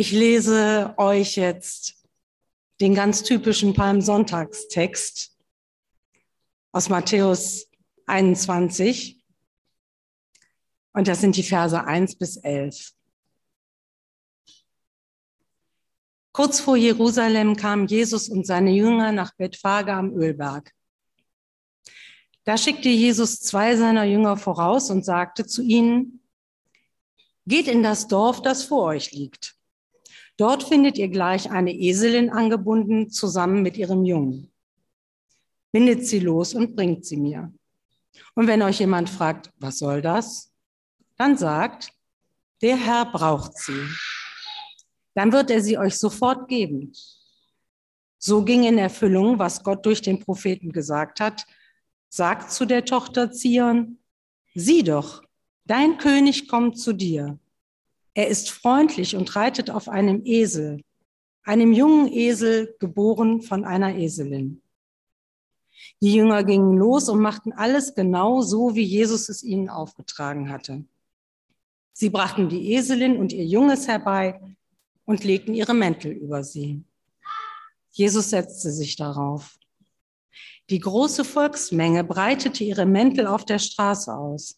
Ich lese euch jetzt den ganz typischen Palmsonntagstext aus Matthäus 21. Und das sind die Verse 1 bis 11. Kurz vor Jerusalem kamen Jesus und seine Jünger nach Bethphage am Ölberg. Da schickte Jesus zwei seiner Jünger voraus und sagte zu ihnen, geht in das Dorf, das vor euch liegt. Dort findet ihr gleich eine Eselin angebunden, zusammen mit ihrem Jungen. Bindet sie los und bringt sie mir. Und wenn euch jemand fragt, was soll das? Dann sagt, der Herr braucht sie. Dann wird er sie euch sofort geben. So ging in Erfüllung, was Gott durch den Propheten gesagt hat. Sagt zu der Tochter Zion, sieh doch, dein König kommt zu dir. Er ist freundlich und reitet auf einem Esel, einem jungen Esel, geboren von einer Eselin. Die Jünger gingen los und machten alles genau so, wie Jesus es ihnen aufgetragen hatte. Sie brachten die Eselin und ihr Junges herbei und legten ihre Mäntel über sie. Jesus setzte sich darauf. Die große Volksmenge breitete ihre Mäntel auf der Straße aus.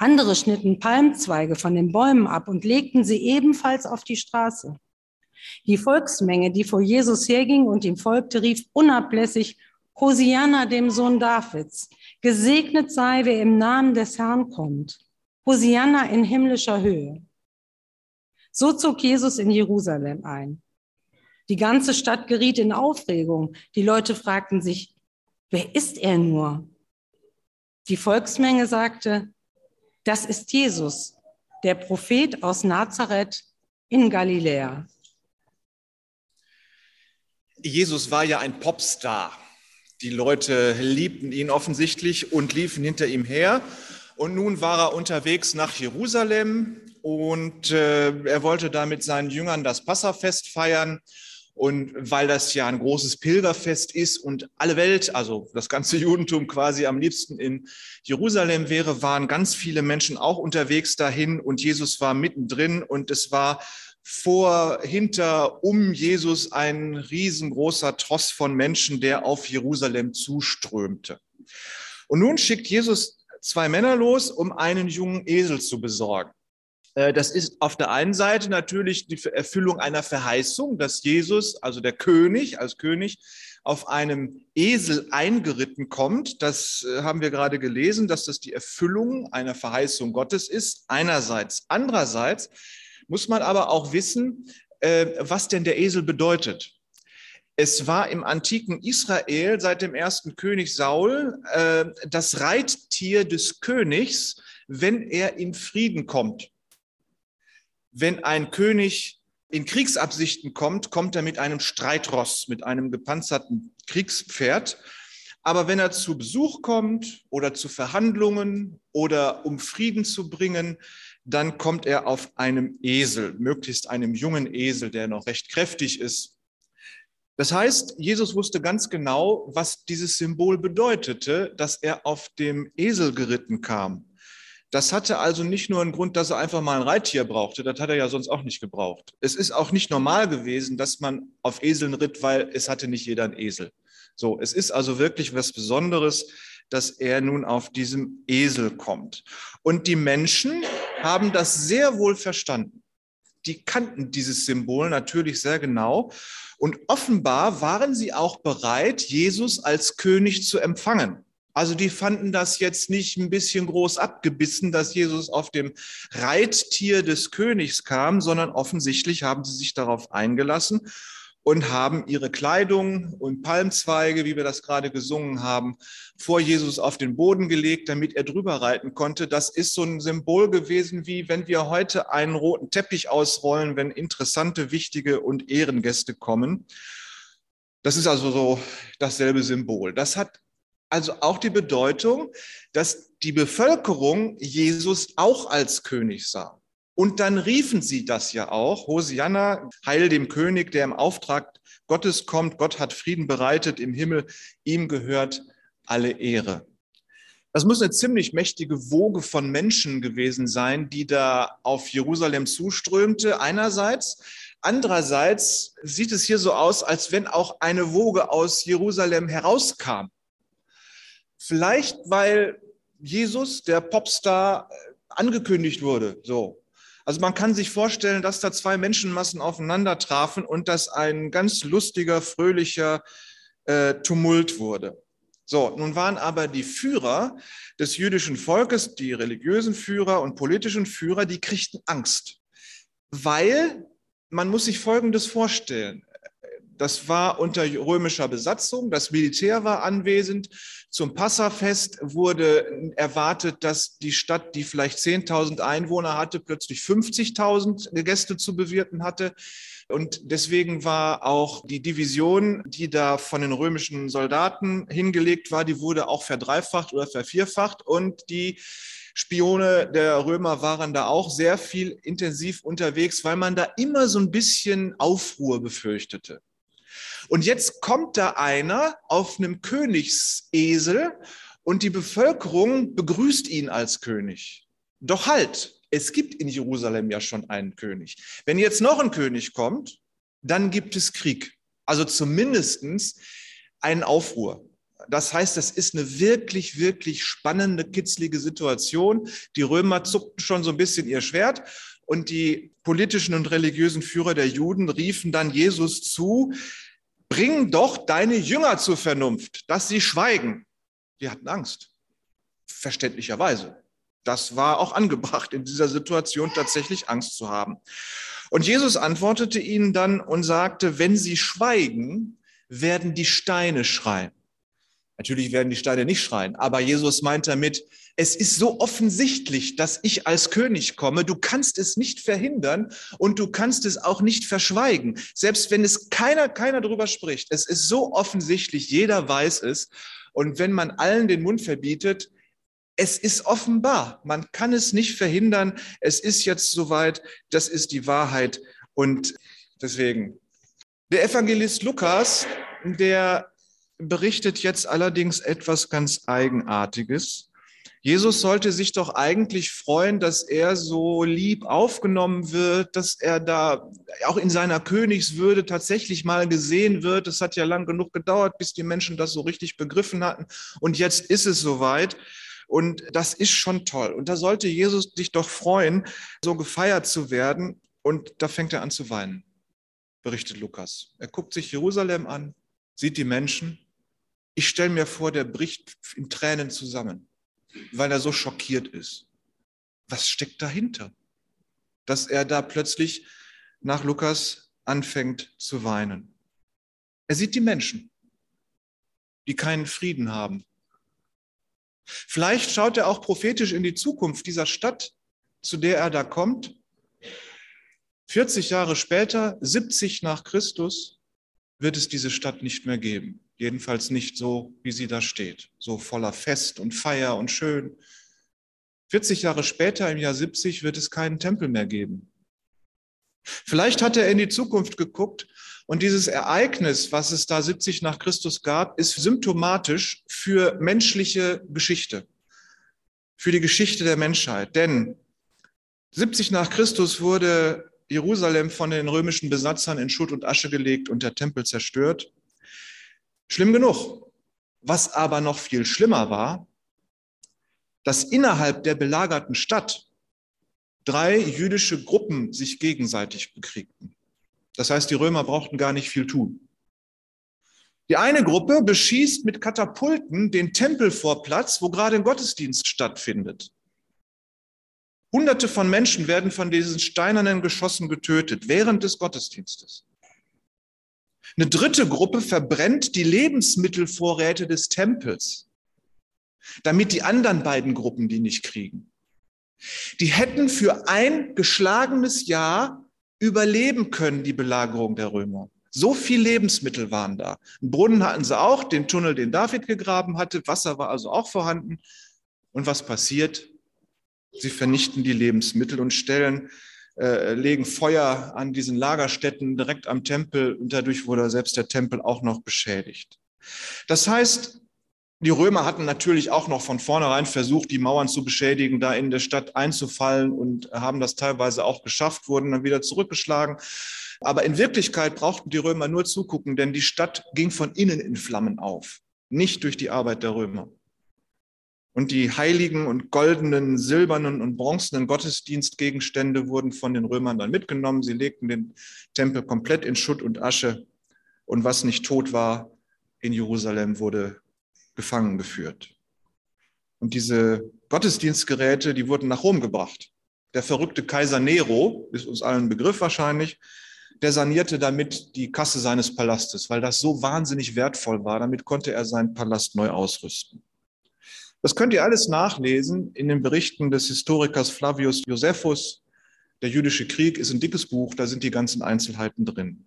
Andere schnitten Palmzweige von den Bäumen ab und legten sie ebenfalls auf die Straße. Die Volksmenge, die vor Jesus herging und ihm folgte, rief unablässig, Hosianna dem Sohn Davids, gesegnet sei, wer im Namen des Herrn kommt. Hosianna in himmlischer Höhe. So zog Jesus in Jerusalem ein. Die ganze Stadt geriet in Aufregung. Die Leute fragten sich, wer ist er nur? Die Volksmenge sagte, das ist Jesus, der Prophet aus Nazareth in Galiläa. Jesus war ja ein Popstar. Die Leute liebten ihn offensichtlich und liefen hinter ihm her. Und nun war er unterwegs nach Jerusalem und äh, er wollte da mit seinen Jüngern das Passafest feiern. Und weil das ja ein großes Pilgerfest ist und alle Welt, also das ganze Judentum quasi am liebsten in Jerusalem wäre, waren ganz viele Menschen auch unterwegs dahin und Jesus war mittendrin und es war vor, hinter, um Jesus ein riesengroßer Tross von Menschen, der auf Jerusalem zuströmte. Und nun schickt Jesus zwei Männer los, um einen jungen Esel zu besorgen. Äh, das ist auf der einen Seite natürlich die Erfüllung einer Verheißung, dass Jesus, also der König, als König, auf einem Esel eingeritten kommt. Das äh, haben wir gerade gelesen, dass das die Erfüllung einer Verheißung Gottes ist, einerseits. Andererseits muss man aber auch wissen, äh, was denn der Esel bedeutet. Es war im antiken Israel seit dem ersten König Saul das Reittier des Königs, wenn er in Frieden kommt. Wenn ein König in Kriegsabsichten kommt, kommt er mit einem Streitross, mit einem gepanzerten Kriegspferd. Aber wenn er zu Besuch kommt oder zu Verhandlungen oder um Frieden zu bringen, dann kommt er auf einem Esel, möglichst einem jungen Esel, der noch recht kräftig ist. Das heißt, Jesus wusste ganz genau, was dieses Symbol bedeutete, dass er auf dem Esel geritten kam. Das hatte also nicht nur einen Grund, dass er einfach mal ein Reittier brauchte, das hat er ja sonst auch nicht gebraucht. Es ist auch nicht normal gewesen, dass man auf Eseln ritt, weil es hatte nicht jeder einen Esel. So, es ist also wirklich was Besonderes, dass er nun auf diesem Esel kommt. Und die Menschen haben das sehr wohl verstanden. Die kannten dieses Symbol natürlich sehr genau. Und offenbar waren sie auch bereit, Jesus als König zu empfangen. Also die fanden das jetzt nicht ein bisschen groß abgebissen, dass Jesus auf dem Reittier des Königs kam, sondern offensichtlich haben sie sich darauf eingelassen und haben ihre Kleidung und Palmzweige, wie wir das gerade gesungen haben, vor Jesus auf den Boden gelegt, damit er drüber reiten konnte. Das ist so ein Symbol gewesen, wie wenn wir heute einen roten Teppich ausrollen, wenn interessante, wichtige und Ehrengäste kommen. Das ist also so dasselbe Symbol. Das hat also auch die Bedeutung, dass die Bevölkerung Jesus auch als König sah. Und dann riefen sie das ja auch, Hosianna, heil dem König, der im Auftrag Gottes kommt, Gott hat Frieden bereitet im Himmel, ihm gehört alle Ehre. Das muss eine ziemlich mächtige Woge von Menschen gewesen sein, die da auf Jerusalem zuströmte einerseits, Andererseits sieht es hier so aus, als wenn auch eine Woge aus Jerusalem herauskam. Vielleicht, weil Jesus, der Popstar, angekündigt wurde, so. Also man kann sich vorstellen, dass da zwei Menschenmassen aufeinander trafen und dass ein ganz lustiger, fröhlicher äh, Tumult wurde. So, nun waren aber die Führer des jüdischen Volkes, die religiösen Führer und politischen Führer, die kriegten Angst, weil man muss sich Folgendes vorstellen. Das war unter römischer Besatzung, das Militär war anwesend. Zum Passafest wurde erwartet, dass die Stadt, die vielleicht 10.000 Einwohner hatte, plötzlich 50.000 Gäste zu bewirten hatte. Und deswegen war auch die Division, die da von den römischen Soldaten hingelegt war, die wurde auch verdreifacht oder vervierfacht. Und die Spione der Römer waren da auch sehr viel intensiv unterwegs, weil man da immer so ein bisschen Aufruhr befürchtete. Und jetzt kommt da einer auf einem Königsesel und die Bevölkerung begrüßt ihn als König. Doch halt, es gibt in Jerusalem ja schon einen König. Wenn jetzt noch ein König kommt, dann gibt es Krieg. Also zumindest einen Aufruhr. Das heißt, das ist eine wirklich, wirklich spannende, kitzlige Situation. Die Römer zuckten schon so ein bisschen ihr Schwert und die politischen und religiösen Führer der Juden riefen dann Jesus zu, bring doch deine Jünger zur Vernunft, dass sie schweigen. Die hatten Angst, verständlicherweise. Das war auch angebracht, in dieser Situation tatsächlich Angst zu haben. Und Jesus antwortete ihnen dann und sagte, wenn sie schweigen, werden die Steine schreien. Natürlich werden die Steine nicht schreien, aber Jesus meint damit, es ist so offensichtlich, dass ich als König komme. Du kannst es nicht verhindern und du kannst es auch nicht verschweigen. Selbst wenn es keiner, keiner drüber spricht. Es ist so offensichtlich, jeder weiß es. Und wenn man allen den Mund verbietet, es ist offenbar. Man kann es nicht verhindern. Es ist jetzt soweit. Das ist die Wahrheit. Und deswegen, der Evangelist Lukas, der berichtet jetzt allerdings etwas ganz Eigenartiges. Jesus sollte sich doch eigentlich freuen, dass er so lieb aufgenommen wird, dass er da auch in seiner Königswürde tatsächlich mal gesehen wird. Es hat ja lang genug gedauert, bis die Menschen das so richtig begriffen hatten. Und jetzt ist es soweit. Und das ist schon toll. Und da sollte Jesus dich doch freuen, so gefeiert zu werden. Und da fängt er an zu weinen, berichtet Lukas. Er guckt sich Jerusalem an, sieht die Menschen. Ich stelle mir vor, der bricht in Tränen zusammen weil er so schockiert ist. Was steckt dahinter? Dass er da plötzlich nach Lukas anfängt zu weinen. Er sieht die Menschen, die keinen Frieden haben. Vielleicht schaut er auch prophetisch in die Zukunft dieser Stadt, zu der er da kommt. 40 Jahre später, 70 nach Christus, wird es diese Stadt nicht mehr geben. Jedenfalls nicht so, wie sie da steht, so voller Fest und Feier und schön. 40 Jahre später, im Jahr 70, wird es keinen Tempel mehr geben. Vielleicht hat er in die Zukunft geguckt und dieses Ereignis, was es da 70 nach Christus gab, ist symptomatisch für menschliche Geschichte, für die Geschichte der Menschheit. Denn 70 nach Christus wurde Jerusalem von den römischen Besatzern in Schutt und Asche gelegt und der Tempel zerstört. Schlimm genug. Was aber noch viel schlimmer war, dass innerhalb der belagerten Stadt drei jüdische Gruppen sich gegenseitig bekriegten. Das heißt, die Römer brauchten gar nicht viel tun. Die eine Gruppe beschießt mit Katapulten den Tempelvorplatz, wo gerade ein Gottesdienst stattfindet. Hunderte von Menschen werden von diesen steinernen Geschossen getötet während des Gottesdienstes. Eine dritte Gruppe verbrennt die Lebensmittelvorräte des Tempels, damit die anderen beiden Gruppen die nicht kriegen. Die hätten für ein geschlagenes Jahr überleben können, die Belagerung der Römer. So viel Lebensmittel waren da. Einen Brunnen hatten sie auch, den Tunnel, den David gegraben hatte. Wasser war also auch vorhanden. Und was passiert? Sie vernichten die Lebensmittel und stellen äh, legen Feuer an diesen Lagerstätten direkt am Tempel und dadurch wurde selbst der Tempel auch noch beschädigt. Das heißt, die Römer hatten natürlich auch noch von vornherein versucht, die Mauern zu beschädigen, da in der Stadt einzufallen und haben das teilweise auch geschafft, wurden dann wieder zurückgeschlagen. Aber in Wirklichkeit brauchten die Römer nur zugucken, denn die Stadt ging von innen in Flammen auf, nicht durch die Arbeit der Römer. Und die heiligen und goldenen, silbernen und bronzenen Gottesdienstgegenstände wurden von den Römern dann mitgenommen. Sie legten den Tempel komplett in Schutt und Asche. Und was nicht tot war in Jerusalem, wurde gefangen geführt. Und diese Gottesdienstgeräte, die wurden nach Rom gebracht. Der verrückte Kaiser Nero, ist uns allen Begriff wahrscheinlich, der sanierte damit die Kasse seines Palastes, weil das so wahnsinnig wertvoll war. Damit konnte er seinen Palast neu ausrüsten. Das könnt ihr alles nachlesen in den Berichten des Historikers Flavius Josephus. Der jüdische Krieg ist ein dickes Buch, da sind die ganzen Einzelheiten drin.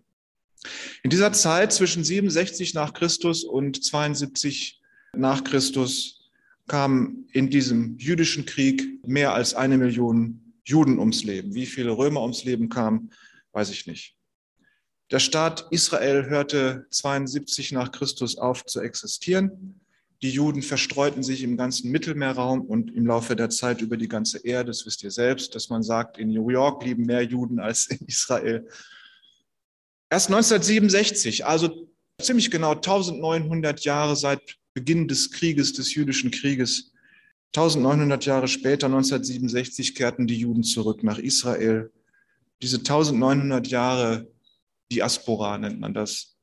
In dieser Zeit zwischen 67 nach Christus und 72 nach Christus kamen in diesem jüdischen Krieg mehr als eine Million Juden ums Leben. Wie viele Römer ums Leben kamen, weiß ich nicht. Der Staat Israel hörte 72 nach Christus auf zu existieren. Die Juden verstreuten sich im ganzen Mittelmeerraum und im Laufe der Zeit über die ganze Erde. Das wisst ihr selbst, dass man sagt, in New York lieben mehr Juden als in Israel. Erst 1967, also ziemlich genau 1900 Jahre seit Beginn des Krieges, des jüdischen Krieges, 1900 Jahre später, 1967, kehrten die Juden zurück nach Israel. Diese 1900 Jahre Diaspora nennt man das,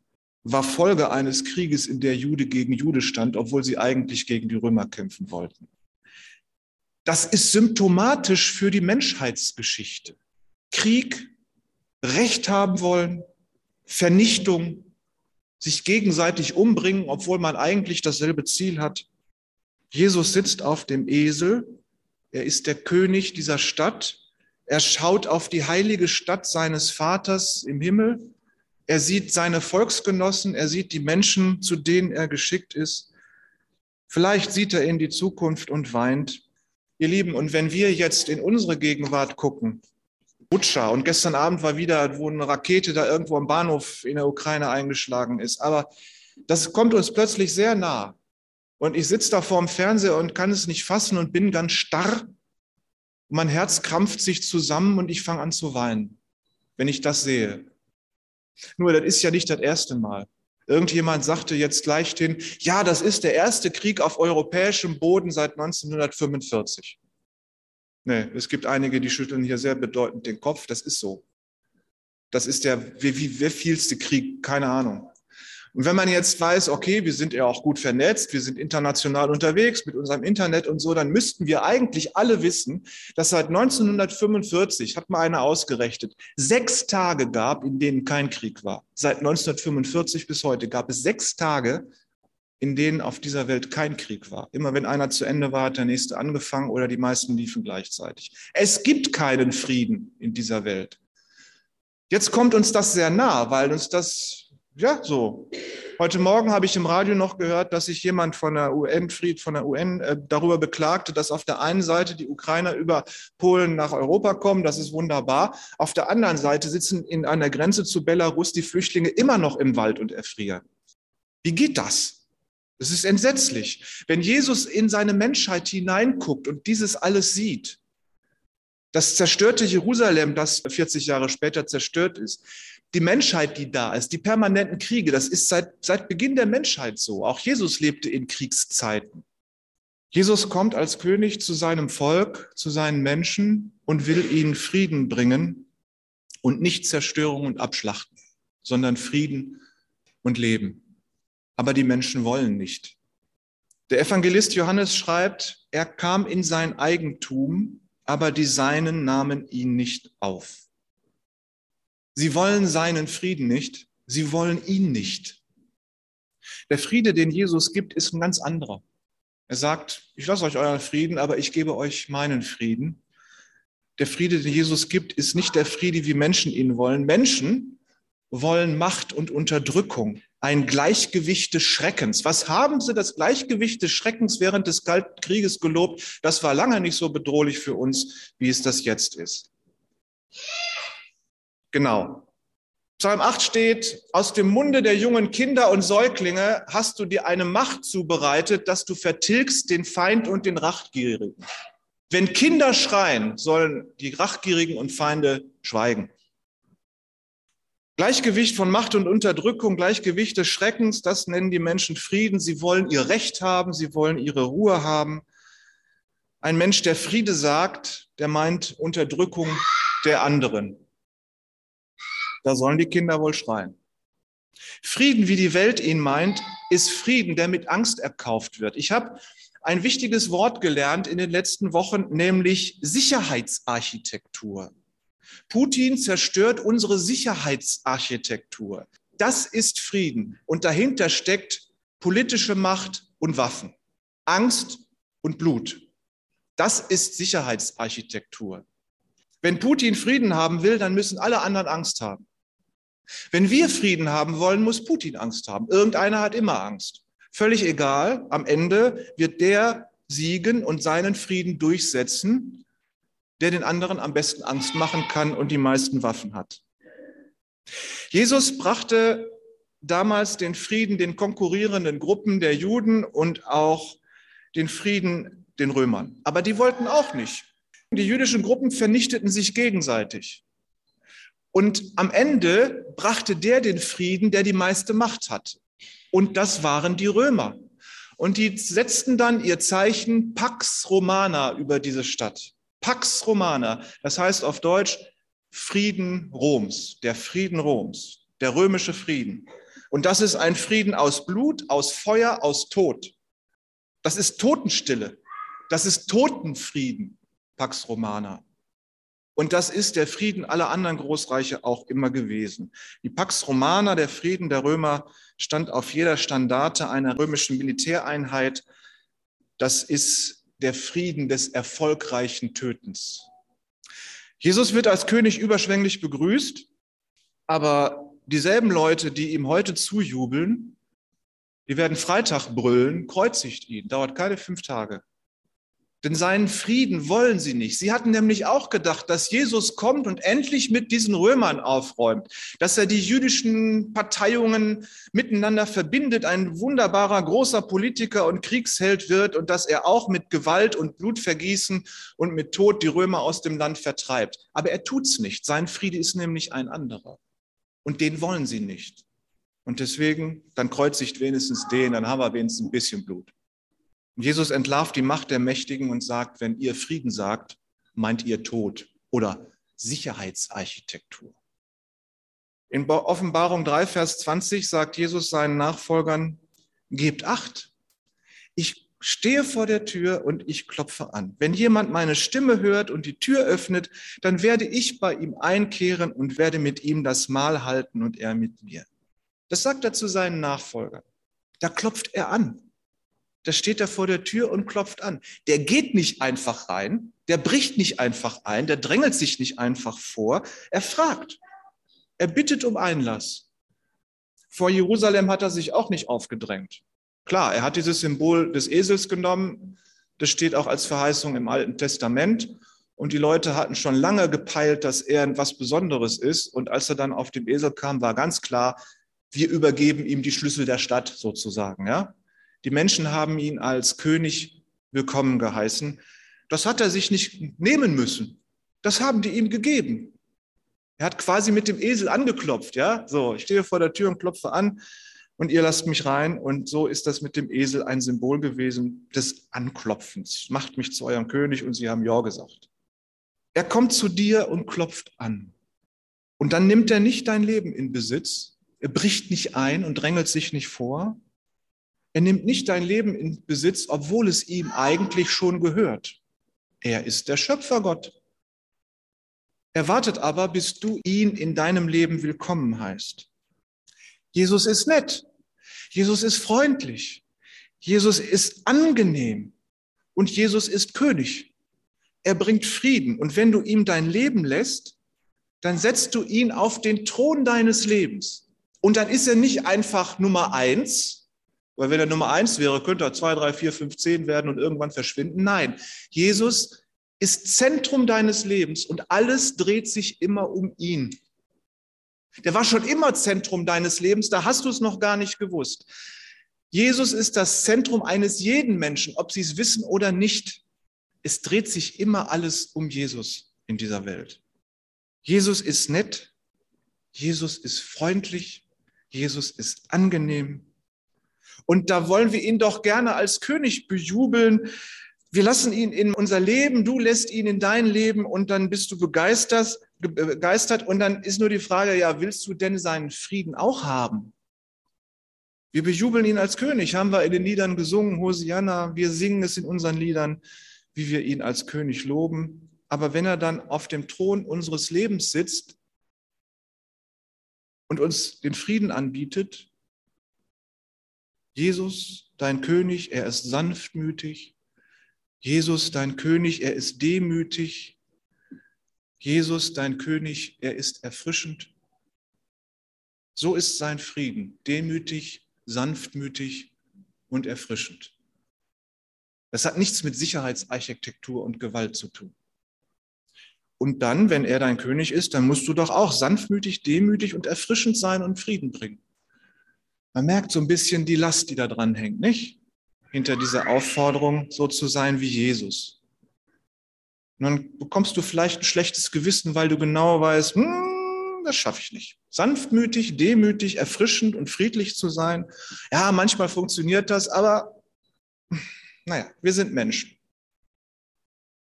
war Folge eines Krieges, in der Jude gegen Jude stand, obwohl sie eigentlich gegen die Römer kämpfen wollten. Das ist symptomatisch für die Menschheitsgeschichte. Krieg, Recht haben wollen, Vernichtung, sich gegenseitig umbringen, obwohl man eigentlich dasselbe Ziel hat. Jesus sitzt auf dem Esel, er ist der König dieser Stadt, er schaut auf die heilige Stadt seines Vaters im Himmel er sieht seine Volksgenossen, er sieht die Menschen, zu denen er geschickt ist. Vielleicht sieht er in die Zukunft und weint. Ihr Lieben, und wenn wir jetzt in unsere Gegenwart gucken, Butscha, und gestern Abend war wieder, wo eine Rakete da irgendwo am Bahnhof in der Ukraine eingeschlagen ist, aber das kommt uns plötzlich sehr nah. Und ich sitze da vorm Fernseher und kann es nicht fassen und bin ganz starr. Mein Herz krampft sich zusammen und ich fange an zu weinen, wenn ich das sehe. Nur, das ist ja nicht das erste Mal. Irgendjemand sagte jetzt gleich den, ja, das ist der erste Krieg auf europäischem Boden seit 1945. Nee, es gibt einige, die schütteln hier sehr bedeutend den Kopf. Das ist so. Das ist der wie, wie, wie vielste Krieg, keine Ahnung. Und wenn man jetzt weiß, okay, wir sind ja auch gut vernetzt, wir sind international unterwegs mit unserem Internet und so, dann müssten wir eigentlich alle wissen, dass seit 1945, hat mal einer ausgerechnet, sechs Tage gab, in denen kein Krieg war. Seit 1945 bis heute gab es sechs Tage, in denen auf dieser Welt kein Krieg war. Immer wenn einer zu Ende war, hat der nächste angefangen oder die meisten liefen gleichzeitig. Es gibt keinen Frieden in dieser Welt. Jetzt kommt uns das sehr nah, weil uns das ja, so. Heute Morgen habe ich im Radio noch gehört, dass sich jemand von der UN, Fried von der UN, äh, darüber beklagte, dass auf der einen Seite die Ukrainer über Polen nach Europa kommen. Das ist wunderbar. Auf der anderen Seite sitzen in einer Grenze zu Belarus die Flüchtlinge immer noch im Wald und erfrieren. Wie geht das? Das ist entsetzlich. Wenn Jesus in seine Menschheit hineinguckt und dieses alles sieht, das zerstörte Jerusalem, das 40 Jahre später zerstört ist, die Menschheit, die da ist, die permanenten Kriege, das ist seit, seit Beginn der Menschheit so. Auch Jesus lebte in Kriegszeiten. Jesus kommt als König zu seinem Volk, zu seinen Menschen und will ihnen Frieden bringen und nicht Zerstörung und Abschlachten, sondern Frieden und Leben. Aber die Menschen wollen nicht. Der Evangelist Johannes schreibt, er kam in sein Eigentum, aber die Seinen nahmen ihn nicht auf. Sie wollen seinen Frieden nicht, sie wollen ihn nicht. Der Friede, den Jesus gibt, ist ein ganz anderer. Er sagt, ich lasse euch euren Frieden, aber ich gebe euch meinen Frieden. Der Friede, den Jesus gibt, ist nicht der Friede, wie Menschen ihn wollen. Menschen wollen Macht und Unterdrückung, ein Gleichgewicht des Schreckens. Was haben sie das Gleichgewicht des Schreckens während des Kalten Krieges gelobt? Das war lange nicht so bedrohlich für uns, wie es das jetzt ist. Genau. Psalm 8 steht, aus dem Munde der jungen Kinder und Säuglinge hast du dir eine Macht zubereitet, dass du vertilgst den Feind und den Rachgierigen. Wenn Kinder schreien, sollen die Rachgierigen und Feinde schweigen. Gleichgewicht von Macht und Unterdrückung, Gleichgewicht des Schreckens, das nennen die Menschen Frieden. Sie wollen ihr Recht haben, sie wollen ihre Ruhe haben. Ein Mensch, der Friede sagt, der meint Unterdrückung der anderen. Da sollen die Kinder wohl schreien. Frieden, wie die Welt ihn meint, ist Frieden, der mit Angst erkauft wird. Ich habe ein wichtiges Wort gelernt in den letzten Wochen, nämlich Sicherheitsarchitektur. Putin zerstört unsere Sicherheitsarchitektur. Das ist Frieden. Und dahinter steckt politische Macht und Waffen, Angst und Blut. Das ist Sicherheitsarchitektur. Wenn Putin Frieden haben will, dann müssen alle anderen Angst haben. Wenn wir Frieden haben wollen, muss Putin Angst haben. Irgendeiner hat immer Angst. Völlig egal, am Ende wird der siegen und seinen Frieden durchsetzen, der den anderen am besten Angst machen kann und die meisten Waffen hat. Jesus brachte damals den Frieden den konkurrierenden Gruppen der Juden und auch den Frieden den Römern. Aber die wollten auch nicht. Die jüdischen Gruppen vernichteten sich gegenseitig. Und am Ende brachte der den Frieden, der die meiste Macht hat. Und das waren die Römer. Und die setzten dann ihr Zeichen Pax Romana über diese Stadt. Pax Romana, das heißt auf Deutsch Frieden Roms, der Frieden Roms, der römische Frieden. Und das ist ein Frieden aus Blut, aus Feuer, aus Tod. Das ist Totenstille. Das ist Totenfrieden, Pax Romana. Und das ist der Frieden aller anderen Großreiche auch immer gewesen. Die Pax Romana, der Frieden der Römer, stand auf jeder Standarte einer römischen Militäreinheit. Das ist der Frieden des erfolgreichen Tötens. Jesus wird als König überschwänglich begrüßt, aber dieselben Leute, die ihm heute zujubeln, die werden Freitag brüllen, kreuzigt ihn, dauert keine fünf Tage. Denn seinen Frieden wollen sie nicht. Sie hatten nämlich auch gedacht, dass Jesus kommt und endlich mit diesen Römern aufräumt, dass er die jüdischen Parteiungen miteinander verbindet, ein wunderbarer großer Politiker und Kriegsheld wird und dass er auch mit Gewalt und Blutvergießen und mit Tod die Römer aus dem Land vertreibt. Aber er tut's nicht. Sein Friede ist nämlich ein anderer. Und den wollen sie nicht. Und deswegen, dann kreuzigt wenigstens den, dann haben wir wenigstens ein bisschen Blut. Jesus entlarvt die Macht der Mächtigen und sagt, wenn ihr Frieden sagt, meint ihr Tod oder Sicherheitsarchitektur. In Offenbarung 3, Vers 20 sagt Jesus seinen Nachfolgern, gebt acht. Ich stehe vor der Tür und ich klopfe an. Wenn jemand meine Stimme hört und die Tür öffnet, dann werde ich bei ihm einkehren und werde mit ihm das Mahl halten und er mit mir. Das sagt er zu seinen Nachfolgern. Da klopft er an da steht er vor der Tür und klopft an. Der geht nicht einfach rein, der bricht nicht einfach ein, der drängelt sich nicht einfach vor, er fragt. Er bittet um Einlass. Vor Jerusalem hat er sich auch nicht aufgedrängt. Klar, er hat dieses Symbol des Esels genommen, das steht auch als Verheißung im Alten Testament. Und die Leute hatten schon lange gepeilt, dass er etwas Besonderes ist. Und als er dann auf dem Esel kam, war ganz klar, wir übergeben ihm die Schlüssel der Stadt sozusagen. Ja? Die Menschen haben ihn als König willkommen geheißen. Das hat er sich nicht nehmen müssen. Das haben die ihm gegeben. Er hat quasi mit dem Esel angeklopft, ja? So, ich stehe vor der Tür und klopfe an und ihr lasst mich rein. Und so ist das mit dem Esel ein Symbol gewesen des Anklopfens. Macht mich zu eurem König und sie haben Ja gesagt. Er kommt zu dir und klopft an. Und dann nimmt er nicht dein Leben in Besitz. Er bricht nicht ein und drängelt sich nicht vor, er nimmt nicht dein Leben in Besitz, obwohl es ihm eigentlich schon gehört. Er ist der Schöpfergott. Er wartet aber, bis du ihn in deinem Leben willkommen heißt. Jesus ist nett. Jesus ist freundlich. Jesus ist angenehm. Und Jesus ist König. Er bringt Frieden. Und wenn du ihm dein Leben lässt, dann setzt du ihn auf den Thron deines Lebens. Und dann ist er nicht einfach Nummer eins, weil wenn er Nummer eins wäre, könnte er zwei, drei, vier, fünf, zehn werden und irgendwann verschwinden. Nein, Jesus ist Zentrum deines Lebens und alles dreht sich immer um ihn. Der war schon immer Zentrum deines Lebens, da hast du es noch gar nicht gewusst. Jesus ist das Zentrum eines jeden Menschen, ob sie es wissen oder nicht. Es dreht sich immer alles um Jesus in dieser Welt. Jesus ist nett, Jesus ist freundlich, Jesus ist angenehm. Und da wollen wir ihn doch gerne als König bejubeln. Wir lassen ihn in unser Leben, du lässt ihn in dein Leben und dann bist du begeistert, begeistert. Und dann ist nur die Frage, ja, willst du denn seinen Frieden auch haben? Wir bejubeln ihn als König, haben wir in den Liedern gesungen, Hosianna, wir singen es in unseren Liedern, wie wir ihn als König loben. Aber wenn er dann auf dem Thron unseres Lebens sitzt und uns den Frieden anbietet, Jesus, dein König, er ist sanftmütig. Jesus, dein König, er ist demütig. Jesus, dein König, er ist erfrischend. So ist sein Frieden, demütig, sanftmütig und erfrischend. Das hat nichts mit Sicherheitsarchitektur und Gewalt zu tun. Und dann, wenn er dein König ist, dann musst du doch auch sanftmütig, demütig und erfrischend sein und Frieden bringen. Man merkt so ein bisschen die Last, die da dran hängt, nicht? Hinter dieser Aufforderung, so zu sein wie Jesus. Und dann bekommst du vielleicht ein schlechtes Gewissen, weil du genau weißt, hm, das schaffe ich nicht. Sanftmütig, demütig, erfrischend und friedlich zu sein. Ja, manchmal funktioniert das, aber naja, wir sind Menschen.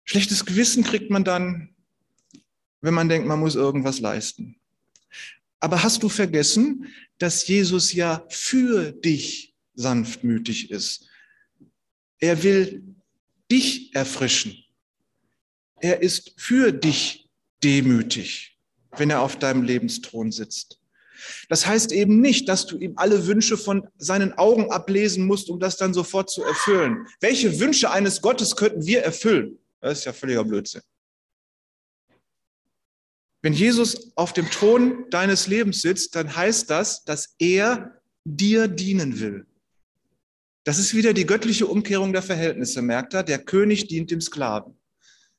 Schlechtes Gewissen kriegt man dann, wenn man denkt, man muss irgendwas leisten. Aber hast du vergessen, dass Jesus ja für dich sanftmütig ist? Er will dich erfrischen. Er ist für dich demütig, wenn er auf deinem Lebensthron sitzt. Das heißt eben nicht, dass du ihm alle Wünsche von seinen Augen ablesen musst, um das dann sofort zu erfüllen. Welche Wünsche eines Gottes könnten wir erfüllen? Das ist ja völliger Blödsinn. Wenn Jesus auf dem Thron deines Lebens sitzt, dann heißt das, dass er dir dienen will. Das ist wieder die göttliche Umkehrung der Verhältnisse, merkt er? Der König dient dem Sklaven.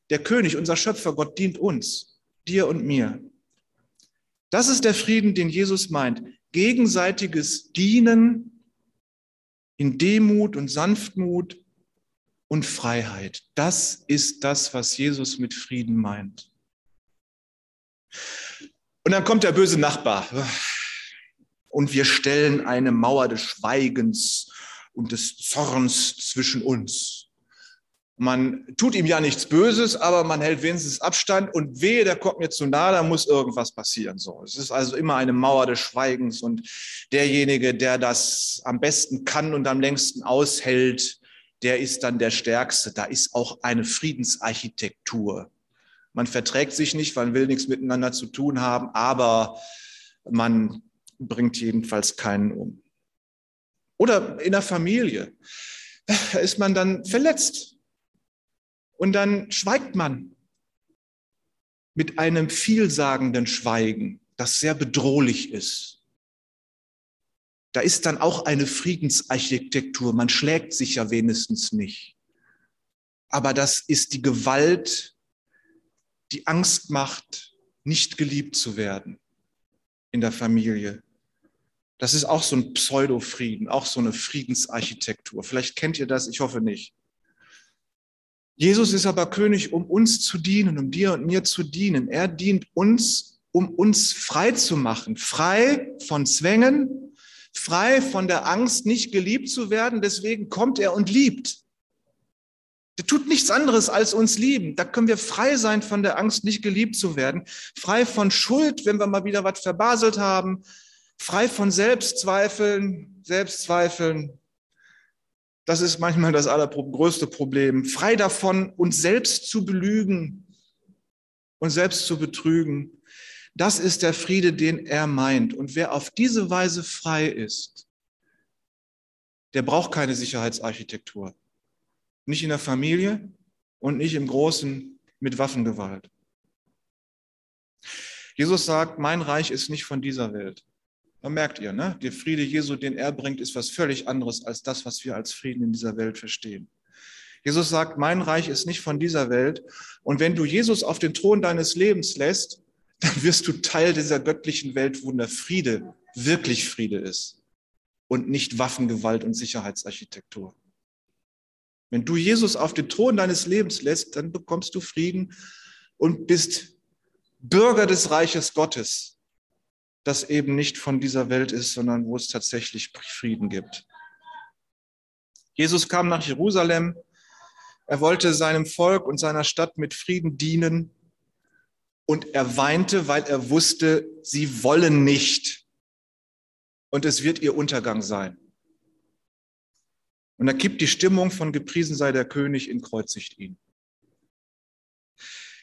Der König, unser Schöpfer, Gott dient uns, dir und mir. Das ist der Frieden, den Jesus meint. Gegenseitiges Dienen in Demut und Sanftmut und Freiheit. Das ist das, was Jesus mit Frieden meint. Und dann kommt der böse Nachbar und wir stellen eine Mauer des Schweigens und des Zorns zwischen uns. Man tut ihm ja nichts Böses, aber man hält wenigstens Abstand und wehe, der kommt mir zu nahe, da muss irgendwas passieren. So, es ist also immer eine Mauer des Schweigens und derjenige, der das am besten kann und am längsten aushält, der ist dann der Stärkste. Da ist auch eine Friedensarchitektur man verträgt sich nicht, man will nichts miteinander zu tun haben, aber man bringt jedenfalls keinen um. Oder in der Familie ist man dann verletzt und dann schweigt man mit einem vielsagenden Schweigen, das sehr bedrohlich ist. Da ist dann auch eine Friedensarchitektur. Man schlägt sich ja wenigstens nicht. Aber das ist die Gewalt die Angst macht, nicht geliebt zu werden in der Familie. Das ist auch so ein Pseudo-Frieden, auch so eine Friedensarchitektur. Vielleicht kennt ihr das, ich hoffe nicht. Jesus ist aber König, um uns zu dienen, um dir und mir zu dienen. Er dient uns, um uns frei zu machen, frei von Zwängen, frei von der Angst, nicht geliebt zu werden. Deswegen kommt er und liebt. Der tut nichts anderes als uns lieben. Da können wir frei sein von der Angst, nicht geliebt zu werden. Frei von Schuld, wenn wir mal wieder was verbaselt haben. Frei von Selbstzweifeln, Selbstzweifeln. Das ist manchmal das allergrößte Problem. Frei davon, uns selbst zu belügen und selbst zu betrügen. Das ist der Friede, den er meint. Und wer auf diese Weise frei ist, der braucht keine Sicherheitsarchitektur. Nicht in der Familie und nicht im Großen mit Waffengewalt. Jesus sagt, mein Reich ist nicht von dieser Welt. Da merkt ihr, ne? Der Friede Jesu, den er bringt, ist was völlig anderes als das, was wir als Frieden in dieser Welt verstehen. Jesus sagt, mein Reich ist nicht von dieser Welt. Und wenn du Jesus auf den Thron deines Lebens lässt, dann wirst du Teil dieser göttlichen Welt, wo der Friede wirklich Friede ist und nicht Waffengewalt und Sicherheitsarchitektur. Wenn du Jesus auf den Thron deines Lebens lässt, dann bekommst du Frieden und bist Bürger des Reiches Gottes. das eben nicht von dieser Welt ist, sondern wo es tatsächlich Frieden gibt. Jesus kam nach Jerusalem. Er wollte seinem Volk und seiner Stadt mit Frieden dienen. Und er weinte, weil er wusste, sie wollen nicht. Und es wird ihr Untergang sein. Und er kippt die Stimmung von gepriesen sei der König in kreuzigt ihn.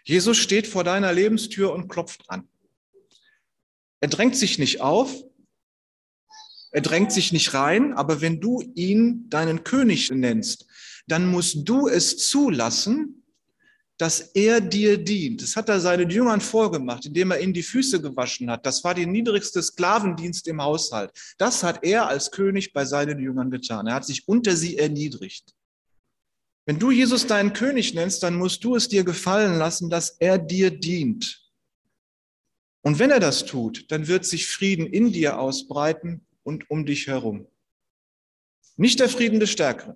Jesus steht vor deiner Lebenstür und klopft an. Er drängt sich nicht auf, er drängt sich nicht rein, aber wenn du ihn deinen König nennst, dann musst du es zulassen, dass er dir dient. Das hat er seinen Jüngern vorgemacht, indem er ihnen die Füße gewaschen hat. Das war der niedrigste Sklavendienst im Haushalt. Das hat er als König bei seinen Jüngern getan. Er hat sich unter sie erniedrigt. Wenn du Jesus deinen König nennst, dann musst du es dir gefallen lassen, dass er dir dient. Und wenn er das tut, dann wird sich Frieden in dir ausbreiten und um dich herum. Nicht der Frieden des Stärkeren,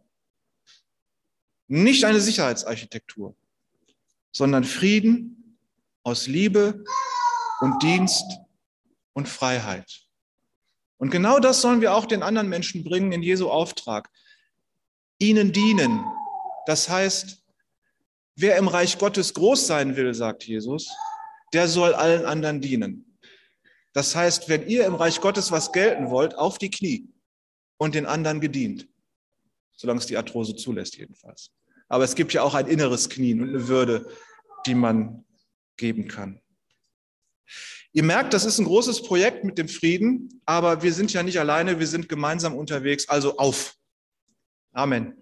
nicht eine Sicherheitsarchitektur, sondern Frieden aus Liebe und Dienst und Freiheit. Und genau das sollen wir auch den anderen Menschen bringen in Jesu Auftrag. Ihnen dienen. Das heißt, wer im Reich Gottes groß sein will, sagt Jesus, der soll allen anderen dienen. Das heißt, wenn ihr im Reich Gottes was gelten wollt, auf die Knie und den anderen gedient. Solange es die Arthrose zulässt, jedenfalls. Aber es gibt ja auch ein inneres Knien und eine Würde, die man geben kann. Ihr merkt, das ist ein großes Projekt mit dem Frieden, aber wir sind ja nicht alleine, wir sind gemeinsam unterwegs. Also auf. Amen.